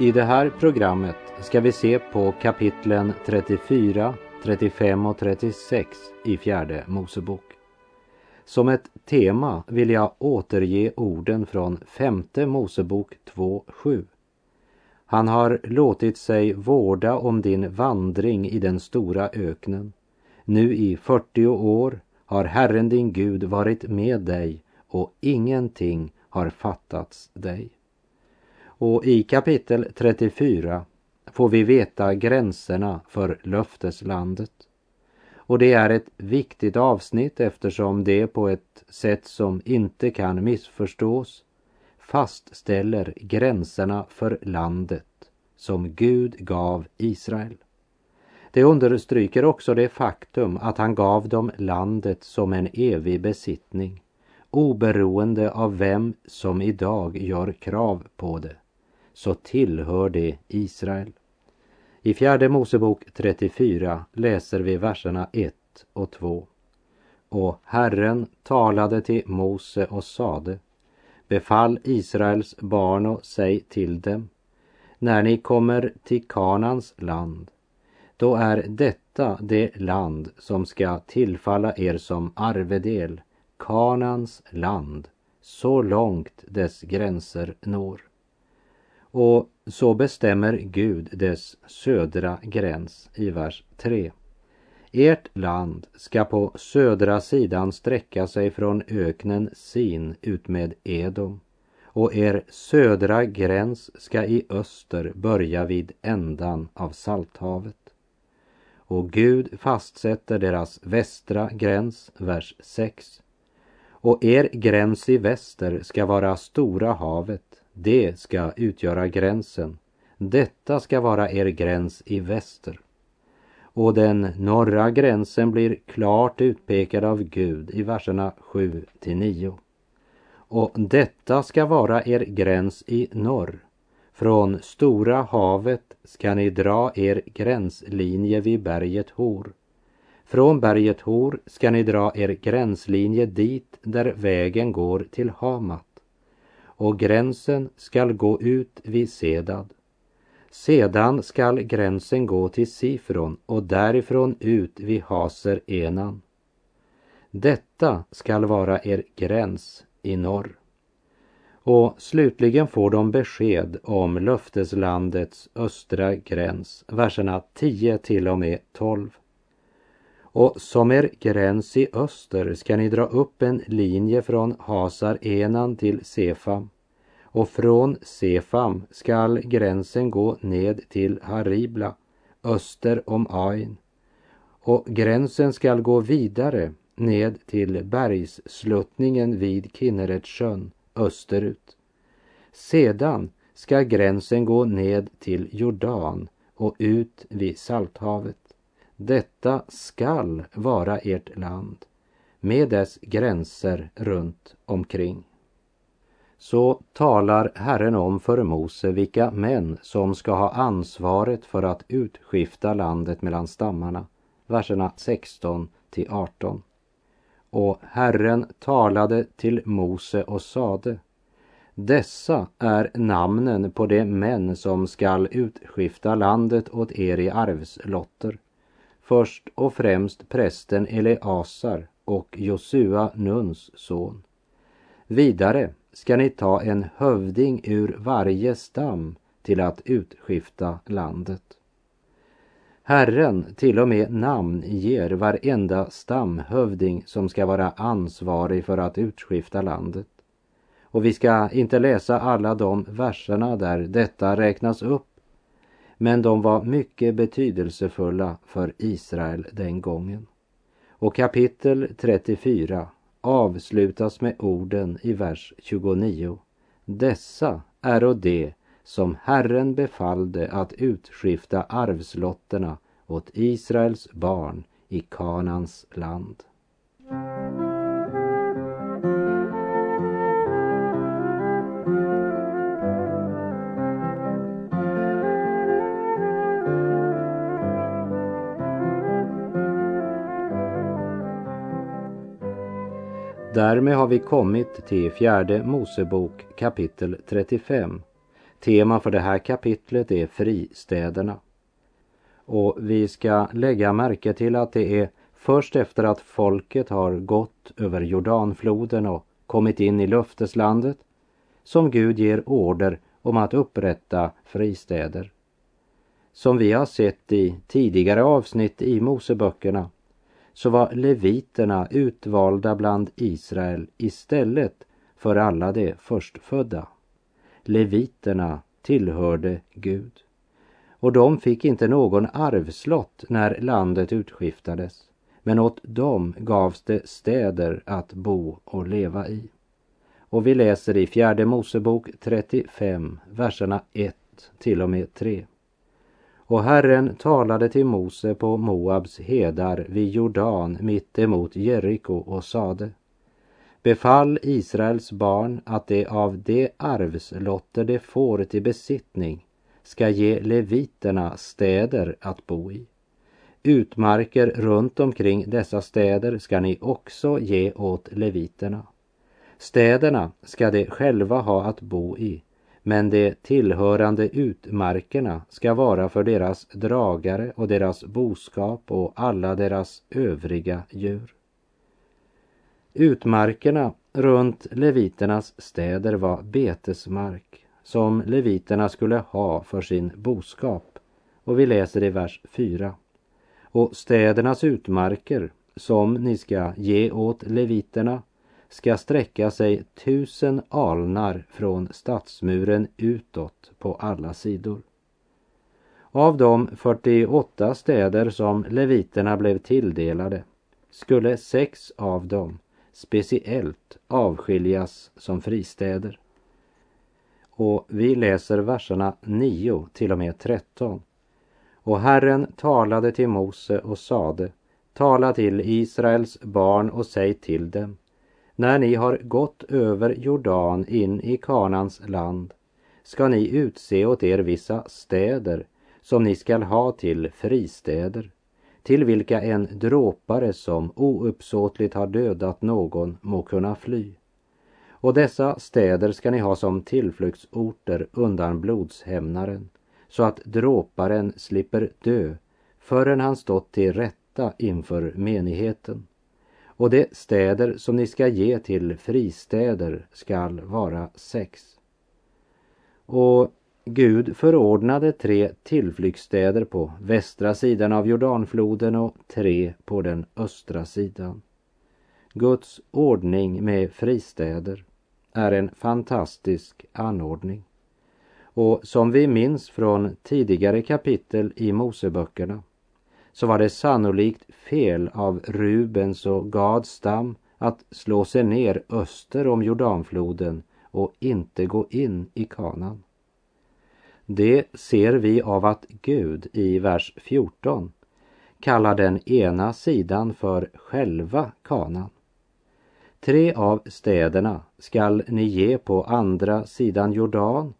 I det här programmet ska vi se på kapitlen 34, 35 och 36 i fjärde Mosebok. Som ett tema vill jag återge orden från femte Mosebok 2.7. Han har låtit sig vårda om din vandring i den stora öknen. Nu i 40 år har Herren din Gud varit med dig och ingenting har fattats dig. Och i kapitel 34 får vi veta gränserna för löfteslandet. Och det är ett viktigt avsnitt eftersom det på ett sätt som inte kan missförstås fastställer gränserna för landet som Gud gav Israel. Det understryker också det faktum att han gav dem landet som en evig besittning oberoende av vem som idag gör krav på det så tillhör det Israel. I fjärde Mosebok 34 läser vi verserna 1 och 2. Och Herren talade till Mose och sade Befall Israels barn och säg till dem När ni kommer till Kanans land då är detta det land som ska tillfalla er som arvedel, Kanans land, så långt dess gränser når. Och så bestämmer Gud dess södra gräns i vers 3. Ert land ska på södra sidan sträcka sig från öknen Sin utmed Edom och er södra gräns ska i öster börja vid ändan av Salthavet. Och Gud fastsätter deras västra gräns, vers 6. Och er gräns i väster ska vara Stora havet det ska utgöra gränsen. Detta ska vara er gräns i väster. Och den norra gränsen blir klart utpekad av Gud i verserna 7 till 9. Och detta ska vara er gräns i norr. Från Stora havet ska ni dra er gränslinje vid berget Hor. Från berget Hor ska ni dra er gränslinje dit där vägen går till Hamat och gränsen skall gå ut vid Sedad. Sedan skall gränsen gå till Sifron och därifrån ut vid Haser Enan. Detta skall vara er gräns i norr. Och slutligen får de besked om löfteslandets östra gräns, verserna 10 till och med 12. Och som er gräns i öster ska ni dra upp en linje från Hasar Enan till Sefam och från Sefam skall gränsen gå ned till Haribla öster om Ain och gränsen skall gå vidare ned till bergssluttningen vid Kinneretsjön österut. Sedan ska gränsen gå ned till Jordan och ut vid Salthavet. Detta skall vara ert land med dess gränser runt omkring. Så talar Herren om för Mose vilka män som ska ha ansvaret för att utskifta landet mellan stammarna. Verserna 16 till 18. Och Herren talade till Mose och sade dessa är namnen på de män som skall utskifta landet åt er i arvslotter först och främst prästen Eleasar och Josua Nuns son. Vidare ska ni ta en hövding ur varje stam till att utskifta landet. Herren till och med namn ger varenda stamhövding som ska vara ansvarig för att utskifta landet. Och vi ska inte läsa alla de verserna där detta räknas upp men de var mycket betydelsefulla för Israel den gången. Och kapitel 34 avslutas med orden i vers 29. Dessa är de som Herren befallde att utskifta arvslotterna åt Israels barn i Kanans land. Därmed har vi kommit till fjärde Mosebok kapitel 35. Tema för det här kapitlet är fristäderna. Och vi ska lägga märke till att det är först efter att folket har gått över Jordanfloden och kommit in i löfteslandet som Gud ger order om att upprätta fristäder. Som vi har sett i tidigare avsnitt i Moseböckerna så var leviterna utvalda bland Israel istället för alla de förstfödda. Leviterna tillhörde Gud och de fick inte någon arvslott när landet utskiftades. Men åt dem gavs det städer att bo och leva i. Och vi läser i fjärde Mosebok 35, verserna 1 till och med 3. Och Herren talade till Mose på Moabs hedar vid Jordan mitt emot Jeriko och sade Befall Israels barn att de av de arvslotter de får till besittning ska ge leviterna städer att bo i. Utmarker runt omkring dessa städer ska ni också ge åt leviterna. Städerna ska de själva ha att bo i men de tillhörande utmarkerna ska vara för deras dragare och deras boskap och alla deras övriga djur. Utmarkerna runt leviternas städer var betesmark som leviterna skulle ha för sin boskap. Och vi läser i vers 4. Och städernas utmarker som ni ska ge åt leviterna ska sträcka sig tusen alnar från stadsmuren utåt på alla sidor. Av de 48 städer som leviterna blev tilldelade skulle sex av dem speciellt avskiljas som fristäder. Och vi läser verserna 9 till och med 13. Och Herren talade till Mose och sade Tala till Israels barn och säg till dem när ni har gått över Jordan in i Kanans land ska ni utse åt er vissa städer som ni skall ha till fristäder till vilka en dråpare som ouppsåtligt har dödat någon må kunna fly. Och dessa städer ska ni ha som tillflyktsorter undan blodshämnaren så att dråparen slipper dö förrän han stått till rätta inför menigheten och de städer som ni ska ge till fristäder skall vara sex. Och Gud förordnade tre tillflyktsstäder på västra sidan av Jordanfloden och tre på den östra sidan. Guds ordning med fristäder är en fantastisk anordning. Och som vi minns från tidigare kapitel i Moseböckerna så var det sannolikt fel av Rubens och Gads stam att slå sig ner öster om Jordanfloden och inte gå in i kanan. Det ser vi av att Gud i vers 14 kallar den ena sidan för själva kanan. Tre av städerna skall ni ge på andra sidan Jordan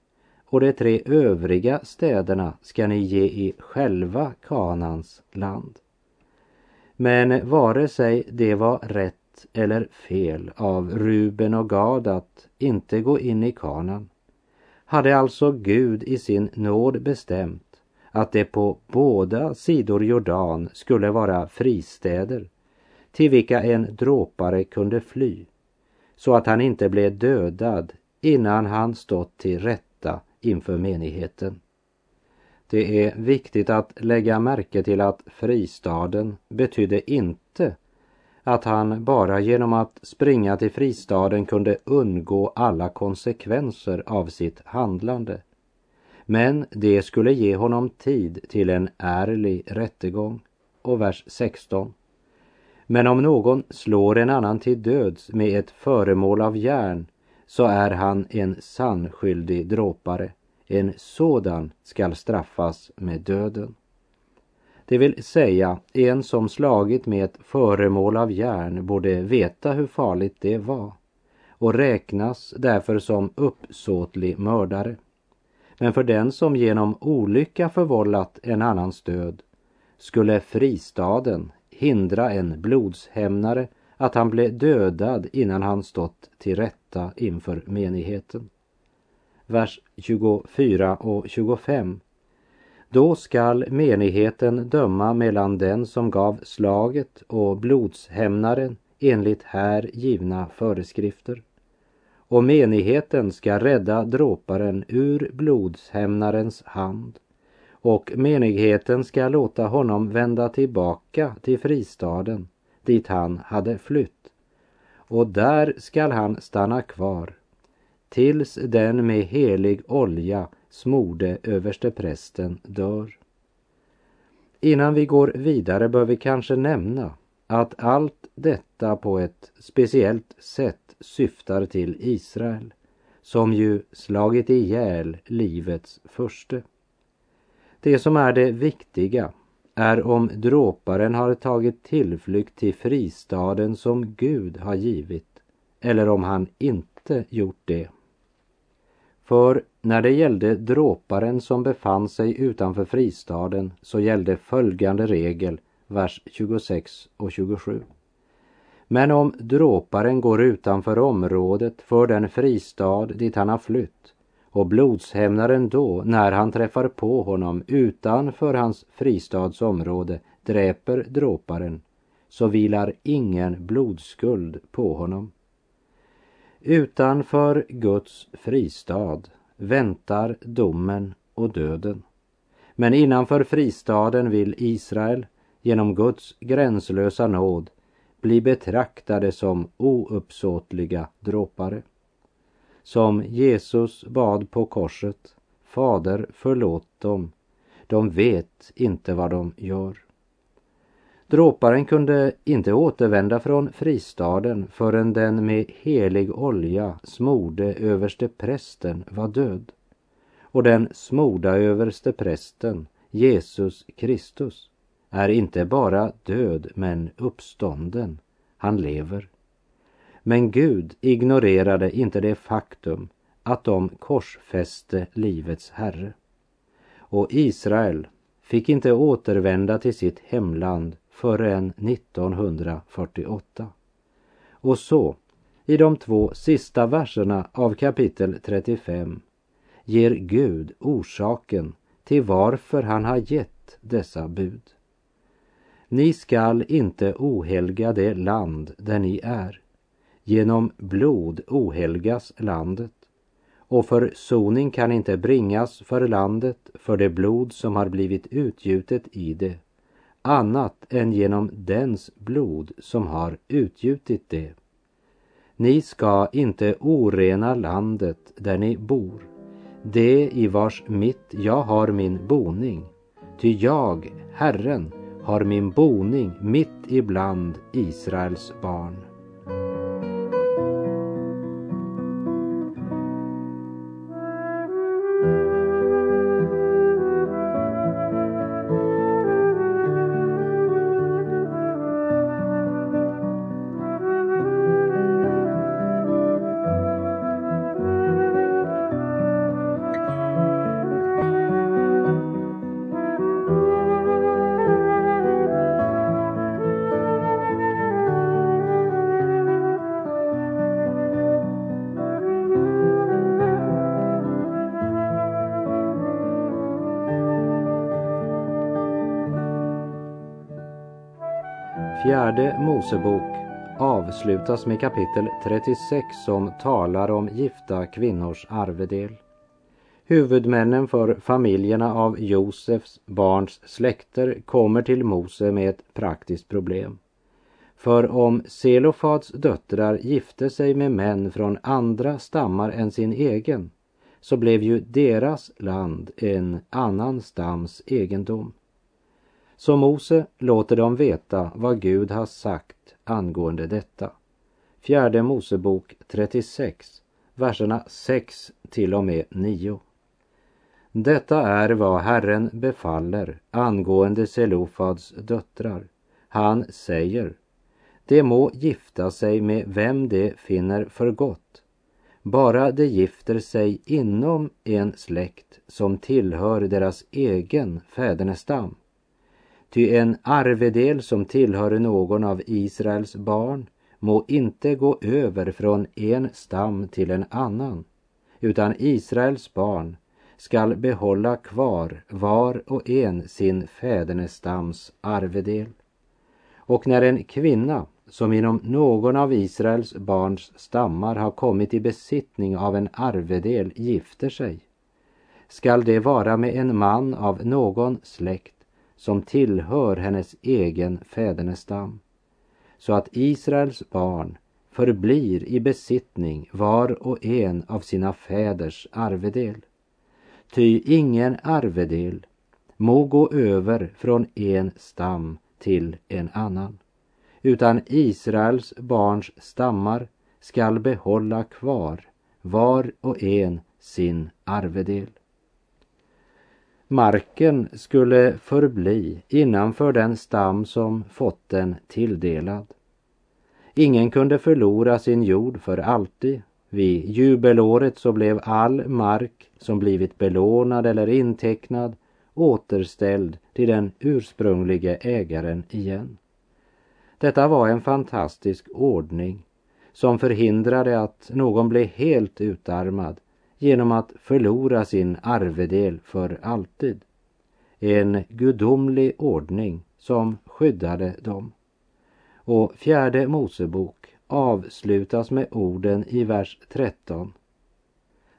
och de tre övriga städerna ska ni ge i själva Kanans land. Men vare sig det var rätt eller fel av Ruben och Gad att inte gå in i Kanan hade alltså Gud i sin nåd bestämt att det på båda sidor Jordan skulle vara fristäder till vilka en dråpare kunde fly så att han inte blev dödad innan han stått till rätt inför menigheten. Det är viktigt att lägga märke till att fristaden betydde inte att han bara genom att springa till fristaden kunde undgå alla konsekvenser av sitt handlande. Men det skulle ge honom tid till en ärlig rättegång. Och vers 16. Men om någon slår en annan till döds med ett föremål av järn så är han en sannskyldig dråpare. En sådan skall straffas med döden. Det vill säga, en som slagit med ett föremål av järn borde veta hur farligt det var och räknas därför som uppsåtlig mördare. Men för den som genom olycka förvållat en annans död skulle fristaden hindra en blodshämnare att han blev dödad innan han stått till rätta inför menigheten. Vers 24 och 25. Då skall menigheten döma mellan den som gav slaget och blodshämnaren enligt här givna föreskrifter. Och menigheten ska rädda dråparen ur blodshämnarens hand och menigheten ska låta honom vända tillbaka till fristaden dit han hade flytt. Och där skall han stanna kvar tills den med helig olja smorde översteprästen dör. Innan vi går vidare bör vi kanske nämna att allt detta på ett speciellt sätt syftar till Israel som ju slagit ihjäl livets förste. Det som är det viktiga är om dråparen har tagit tillflykt till fristaden som Gud har givit eller om han inte gjort det. För när det gällde dråparen som befann sig utanför fristaden så gällde följande regel, vers 26 och 27. Men om dråparen går utanför området för den fristad dit han har flytt och blodshämnaren då, när han träffar på honom utanför hans fristadsområde, dräper dråparen, så vilar ingen blodskuld på honom. Utanför Guds fristad väntar domen och döden. Men innanför fristaden vill Israel genom Guds gränslösa nåd bli betraktade som ouppsåtliga dråpare. Som Jesus bad på korset, Fader förlåt dem, de vet inte vad de gör. Dråparen kunde inte återvända från fristaden förrän den med helig olja smorde överste prästen var död. Och den smorda överste prästen, Jesus Kristus, är inte bara död men uppstånden. Han lever. Men Gud ignorerade inte det faktum att de korsfäste livets Herre. Och Israel fick inte återvända till sitt hemland förrän 1948. Och så, i de två sista verserna av kapitel 35 ger Gud orsaken till varför han har gett dessa bud. Ni skall inte ohelga det land där ni är. Genom blod ohelgas landet och försoning kan inte bringas för landet för det blod som har blivit utgjutet i det annat än genom dens blod som har utgjutit det. Ni ska inte orena landet där ni bor, det i vars mitt jag har min boning. Ty jag, Herren, har min boning mitt ibland Israels barn. Fjärde Mosebok avslutas med kapitel 36 som talar om gifta kvinnors arvedel. Huvudmännen för familjerna av Josefs barns släkter kommer till Mose med ett praktiskt problem. För om Selofads döttrar gifte sig med män från andra stammar än sin egen så blev ju deras land en annan stams egendom. Så Mose låter dem veta vad Gud har sagt angående detta. Fjärde Mosebok 36, verserna 6 till och med 9. Detta är vad Herren befaller angående Selofads döttrar. Han säger, de må gifta sig med vem de finner för gott, bara de gifter sig inom en släkt som tillhör deras egen fädernestam. Ty en arvedel som tillhör någon av Israels barn må inte gå över från en stam till en annan, utan Israels barn skall behålla kvar var och en sin fädernestams arvedel. Och när en kvinna som inom någon av Israels barns stammar har kommit i besittning av en arvedel gifter sig, skall det vara med en man av någon släkt som tillhör hennes egen fädernestam, så att Israels barn förblir i besittning var och en av sina fäders arvedel. Ty ingen arvedel må gå över från en stam till en annan, utan Israels barns stammar skall behålla kvar var och en sin arvedel. Marken skulle förbli innanför den stam som fått den tilldelad. Ingen kunde förlora sin jord för alltid. Vid jubelåret så blev all mark som blivit belånad eller intecknad återställd till den ursprunglige ägaren igen. Detta var en fantastisk ordning som förhindrade att någon blev helt utarmad genom att förlora sin arvedel för alltid. En gudomlig ordning som skyddade dem. Och fjärde Mosebok avslutas med orden i vers 13.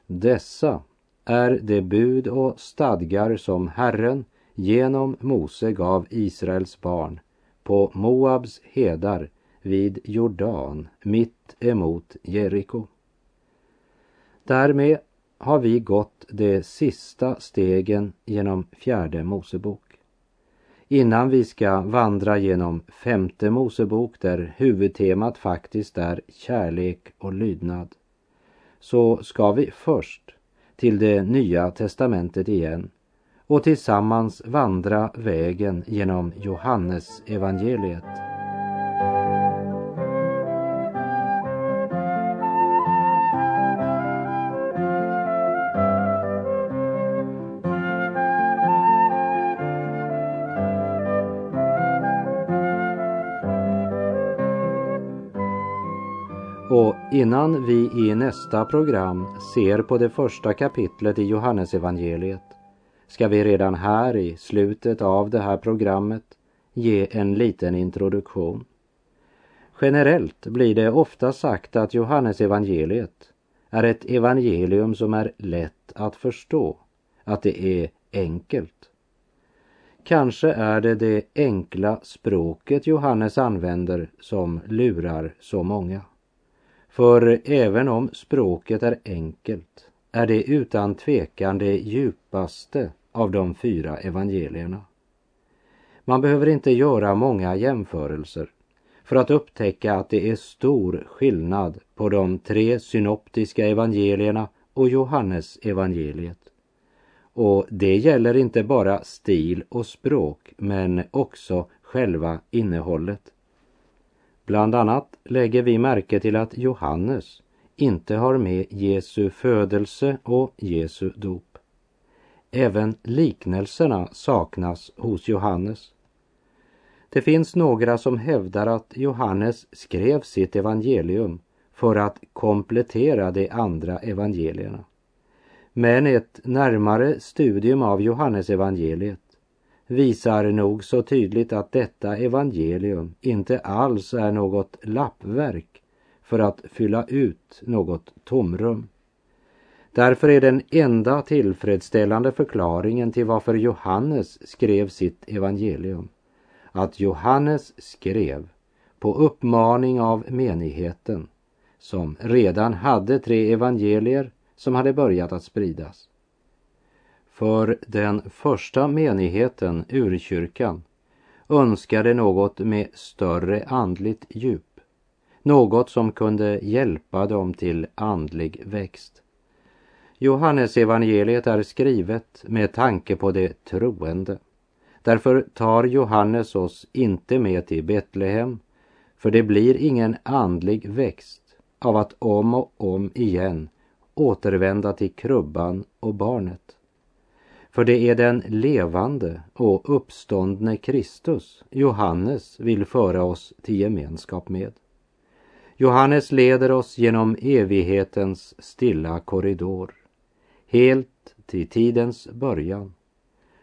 Dessa är det bud och stadgar som Herren genom Mose gav Israels barn på Moabs hedar vid Jordan mitt emot Jeriko. Därmed har vi gått de sista stegen genom fjärde Mosebok. Innan vi ska vandra genom femte Mosebok där huvudtemat faktiskt är kärlek och lydnad så ska vi först till det nya testamentet igen och tillsammans vandra vägen genom Johannes evangeliet. Och innan vi i nästa program ser på det första kapitlet i Johannesevangeliet ska vi redan här i slutet av det här programmet ge en liten introduktion. Generellt blir det ofta sagt att Johannesevangeliet är ett evangelium som är lätt att förstå, att det är enkelt. Kanske är det det enkla språket Johannes använder som lurar så många. För även om språket är enkelt är det utan tvekan det djupaste av de fyra evangelierna. Man behöver inte göra många jämförelser för att upptäcka att det är stor skillnad på de tre synoptiska evangelierna och Johannes evangeliet. Och det gäller inte bara stil och språk men också själva innehållet. Bland annat lägger vi märke till att Johannes inte har med Jesu födelse och Jesu dop. Även liknelserna saknas hos Johannes. Det finns några som hävdar att Johannes skrev sitt evangelium för att komplettera de andra evangelierna. Men ett närmare studium av Johannesevangeliet visar nog så tydligt att detta evangelium inte alls är något lappverk för att fylla ut något tomrum. Därför är den enda tillfredsställande förklaringen till varför Johannes skrev sitt evangelium att Johannes skrev på uppmaning av menigheten som redan hade tre evangelier som hade börjat att spridas. För den första menigheten, urkyrkan, önskade något med större andligt djup, något som kunde hjälpa dem till andlig växt. Johannes evangeliet är skrivet med tanke på det troende. Därför tar Johannes oss inte med till Betlehem, för det blir ingen andlig växt av att om och om igen återvända till krubban och barnet. För det är den levande och uppståndne Kristus Johannes vill föra oss till gemenskap med. Johannes leder oss genom evighetens stilla korridor, helt till tidens början.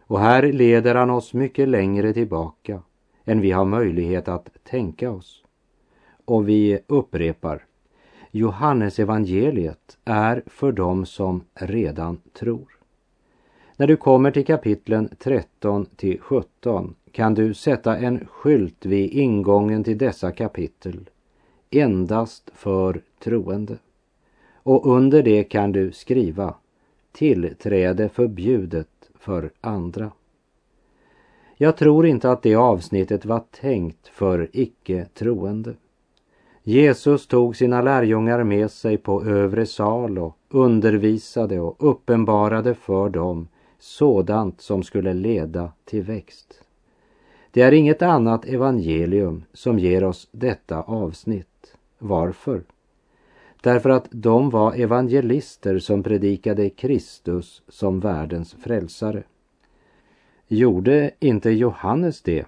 Och här leder han oss mycket längre tillbaka än vi har möjlighet att tänka oss. Och vi upprepar, Johannes evangeliet är för dem som redan tror. När du kommer till kapitlen 13 till 17 kan du sätta en skylt vid ingången till dessa kapitel endast för troende. Och under det kan du skriva tillträde förbjudet för andra. Jag tror inte att det avsnittet var tänkt för icke troende. Jesus tog sina lärjungar med sig på övre sal och undervisade och uppenbarade för dem sådant som skulle leda till växt. Det är inget annat evangelium som ger oss detta avsnitt. Varför? Därför att de var evangelister som predikade Kristus som världens frälsare. Gjorde inte Johannes det?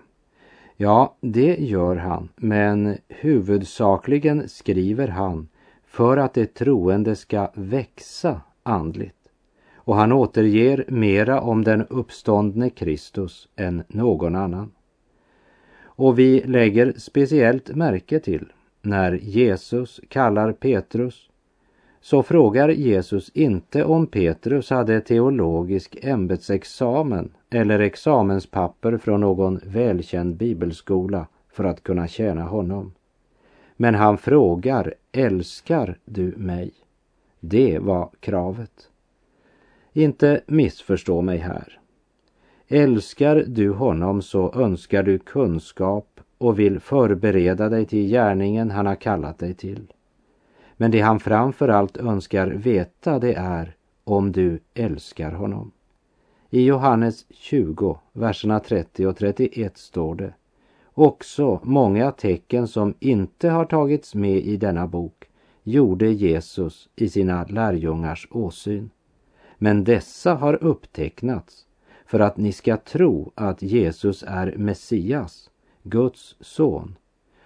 Ja, det gör han, men huvudsakligen skriver han för att det troende ska växa andligt och han återger mera om den uppståndne Kristus än någon annan. Och vi lägger speciellt märke till när Jesus kallar Petrus så frågar Jesus inte om Petrus hade teologisk ämbetsexamen eller examenspapper från någon välkänd bibelskola för att kunna tjäna honom. Men han frågar, älskar du mig? Det var kravet. Inte missförstå mig här. Älskar du honom så önskar du kunskap och vill förbereda dig till gärningen han har kallat dig till. Men det han framför allt önskar veta det är om du älskar honom. I Johannes 20, verserna 30 och 31 står det Också många tecken som inte har tagits med i denna bok gjorde Jesus i sina lärjungars åsyn. Men dessa har upptecknats för att ni ska tro att Jesus är Messias, Guds son,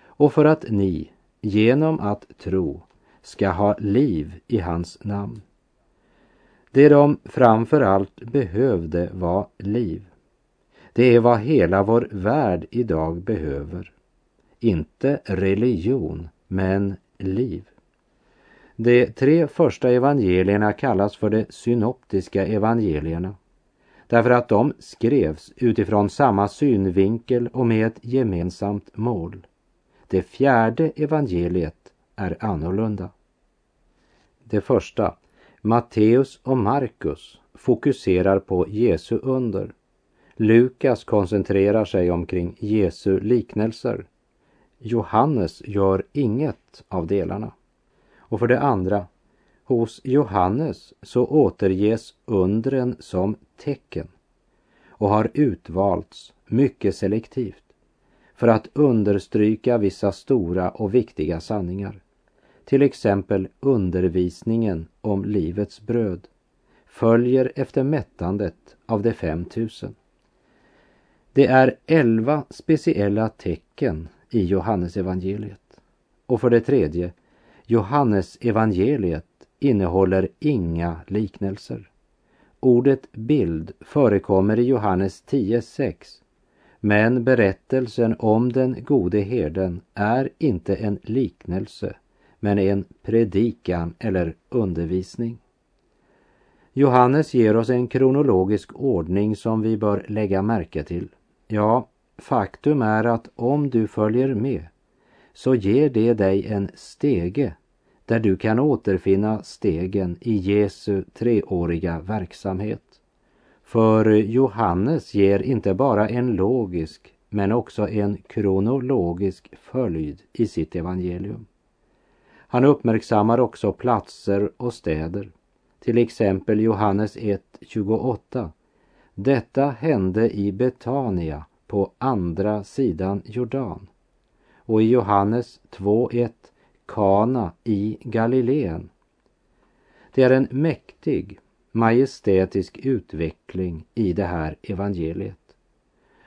och för att ni genom att tro ska ha liv i hans namn. Det de framför allt behövde var liv. Det är vad hela vår värld idag behöver. Inte religion, men liv. De tre första evangelierna kallas för de synoptiska evangelierna därför att de skrevs utifrån samma synvinkel och med ett gemensamt mål. Det fjärde evangeliet är annorlunda. Det första, Matteus och Markus, fokuserar på Jesu under. Lukas koncentrerar sig omkring Jesu liknelser. Johannes gör inget av delarna. Och för det andra, hos Johannes så återges undren som tecken och har utvalts mycket selektivt för att understryka vissa stora och viktiga sanningar. Till exempel undervisningen om livets bröd följer efter mättandet av de 5000. Det är elva speciella tecken i Johannes evangeliet. Och för det tredje Johannes evangeliet innehåller inga liknelser. Ordet bild förekommer i Johannes 10.6 men berättelsen om den gode herden är inte en liknelse men en predikan eller undervisning. Johannes ger oss en kronologisk ordning som vi bör lägga märke till. Ja, faktum är att om du följer med så ger det dig en stege där du kan återfinna stegen i Jesu treåriga verksamhet. För Johannes ger inte bara en logisk, men också en kronologisk följd i sitt evangelium. Han uppmärksammar också platser och städer. Till exempel Johannes 1.28. Detta hände i Betania på andra sidan Jordan. Och i Johannes 2.1 Kana i Galileen. Det är en mäktig, majestätisk utveckling i det här evangeliet.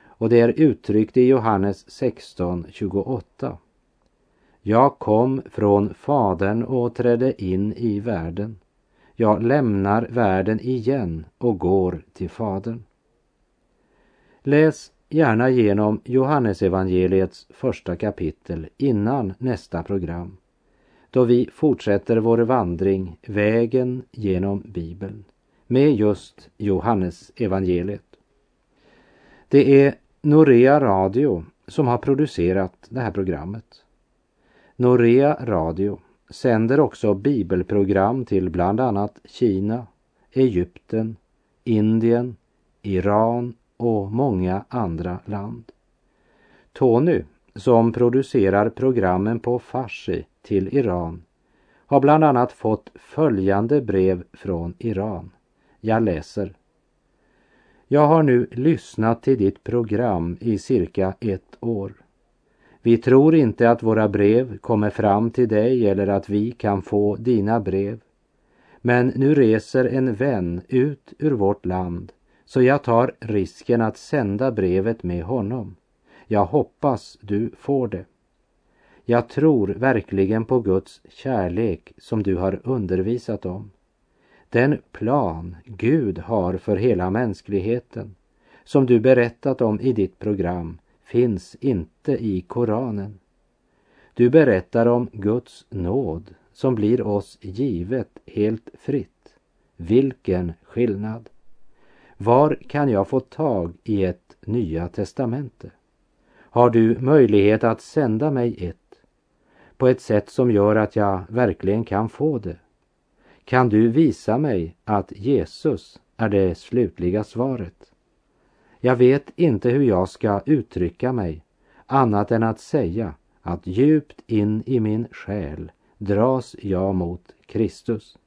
Och det är uttryckt i Johannes 16.28. Jag kom från Fadern och trädde in i världen. Jag lämnar världen igen och går till Fadern. Läs gärna genom Johannesevangeliets första kapitel innan nästa program då vi fortsätter vår vandring vägen genom Bibeln med just Johannes evangeliet. Det är Norea Radio som har producerat det här programmet. Norea Radio sänder också bibelprogram till bland annat Kina, Egypten, Indien, Iran och många andra land. Tony, som producerar programmen på farsi till Iran, har bland annat fått följande brev från Iran. Jag läser. Jag har nu lyssnat till ditt program i cirka ett år. Vi tror inte att våra brev kommer fram till dig eller att vi kan få dina brev. Men nu reser en vän ut ur vårt land så jag tar risken att sända brevet med honom. Jag hoppas du får det. Jag tror verkligen på Guds kärlek som du har undervisat om. Den plan Gud har för hela mänskligheten som du berättat om i ditt program finns inte i Koranen. Du berättar om Guds nåd som blir oss givet helt fritt. Vilken skillnad! Var kan jag få tag i ett Nya testamente? Har du möjlighet att sända mig ett på ett sätt som gör att jag verkligen kan få det? Kan du visa mig att Jesus är det slutliga svaret? Jag vet inte hur jag ska uttrycka mig annat än att säga att djupt in i min själ dras jag mot Kristus.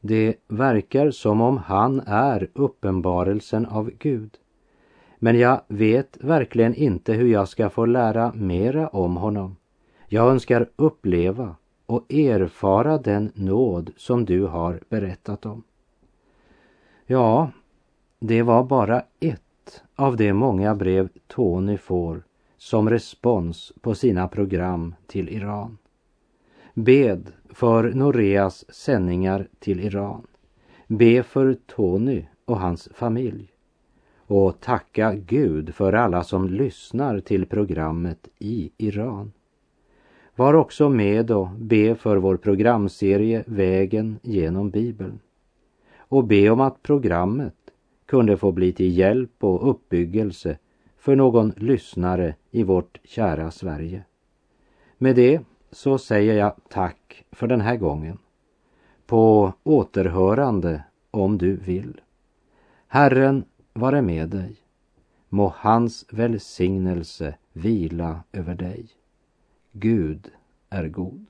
Det verkar som om han är uppenbarelsen av Gud. Men jag vet verkligen inte hur jag ska få lära mera om honom. Jag önskar uppleva och erfara den nåd som du har berättat om. Ja, det var bara ett av de många brev Tony får som respons på sina program till Iran. Bed för Noreas sändningar till Iran. Be för Tony och hans familj. Och tacka Gud för alla som lyssnar till programmet i Iran. Var också med och be för vår programserie Vägen genom Bibeln. Och be om att programmet kunde få bli till hjälp och uppbyggelse för någon lyssnare i vårt kära Sverige. Med det så säger jag tack för den här gången. På återhörande om du vill. Herren vare med dig. Må hans välsignelse vila över dig. Gud är god.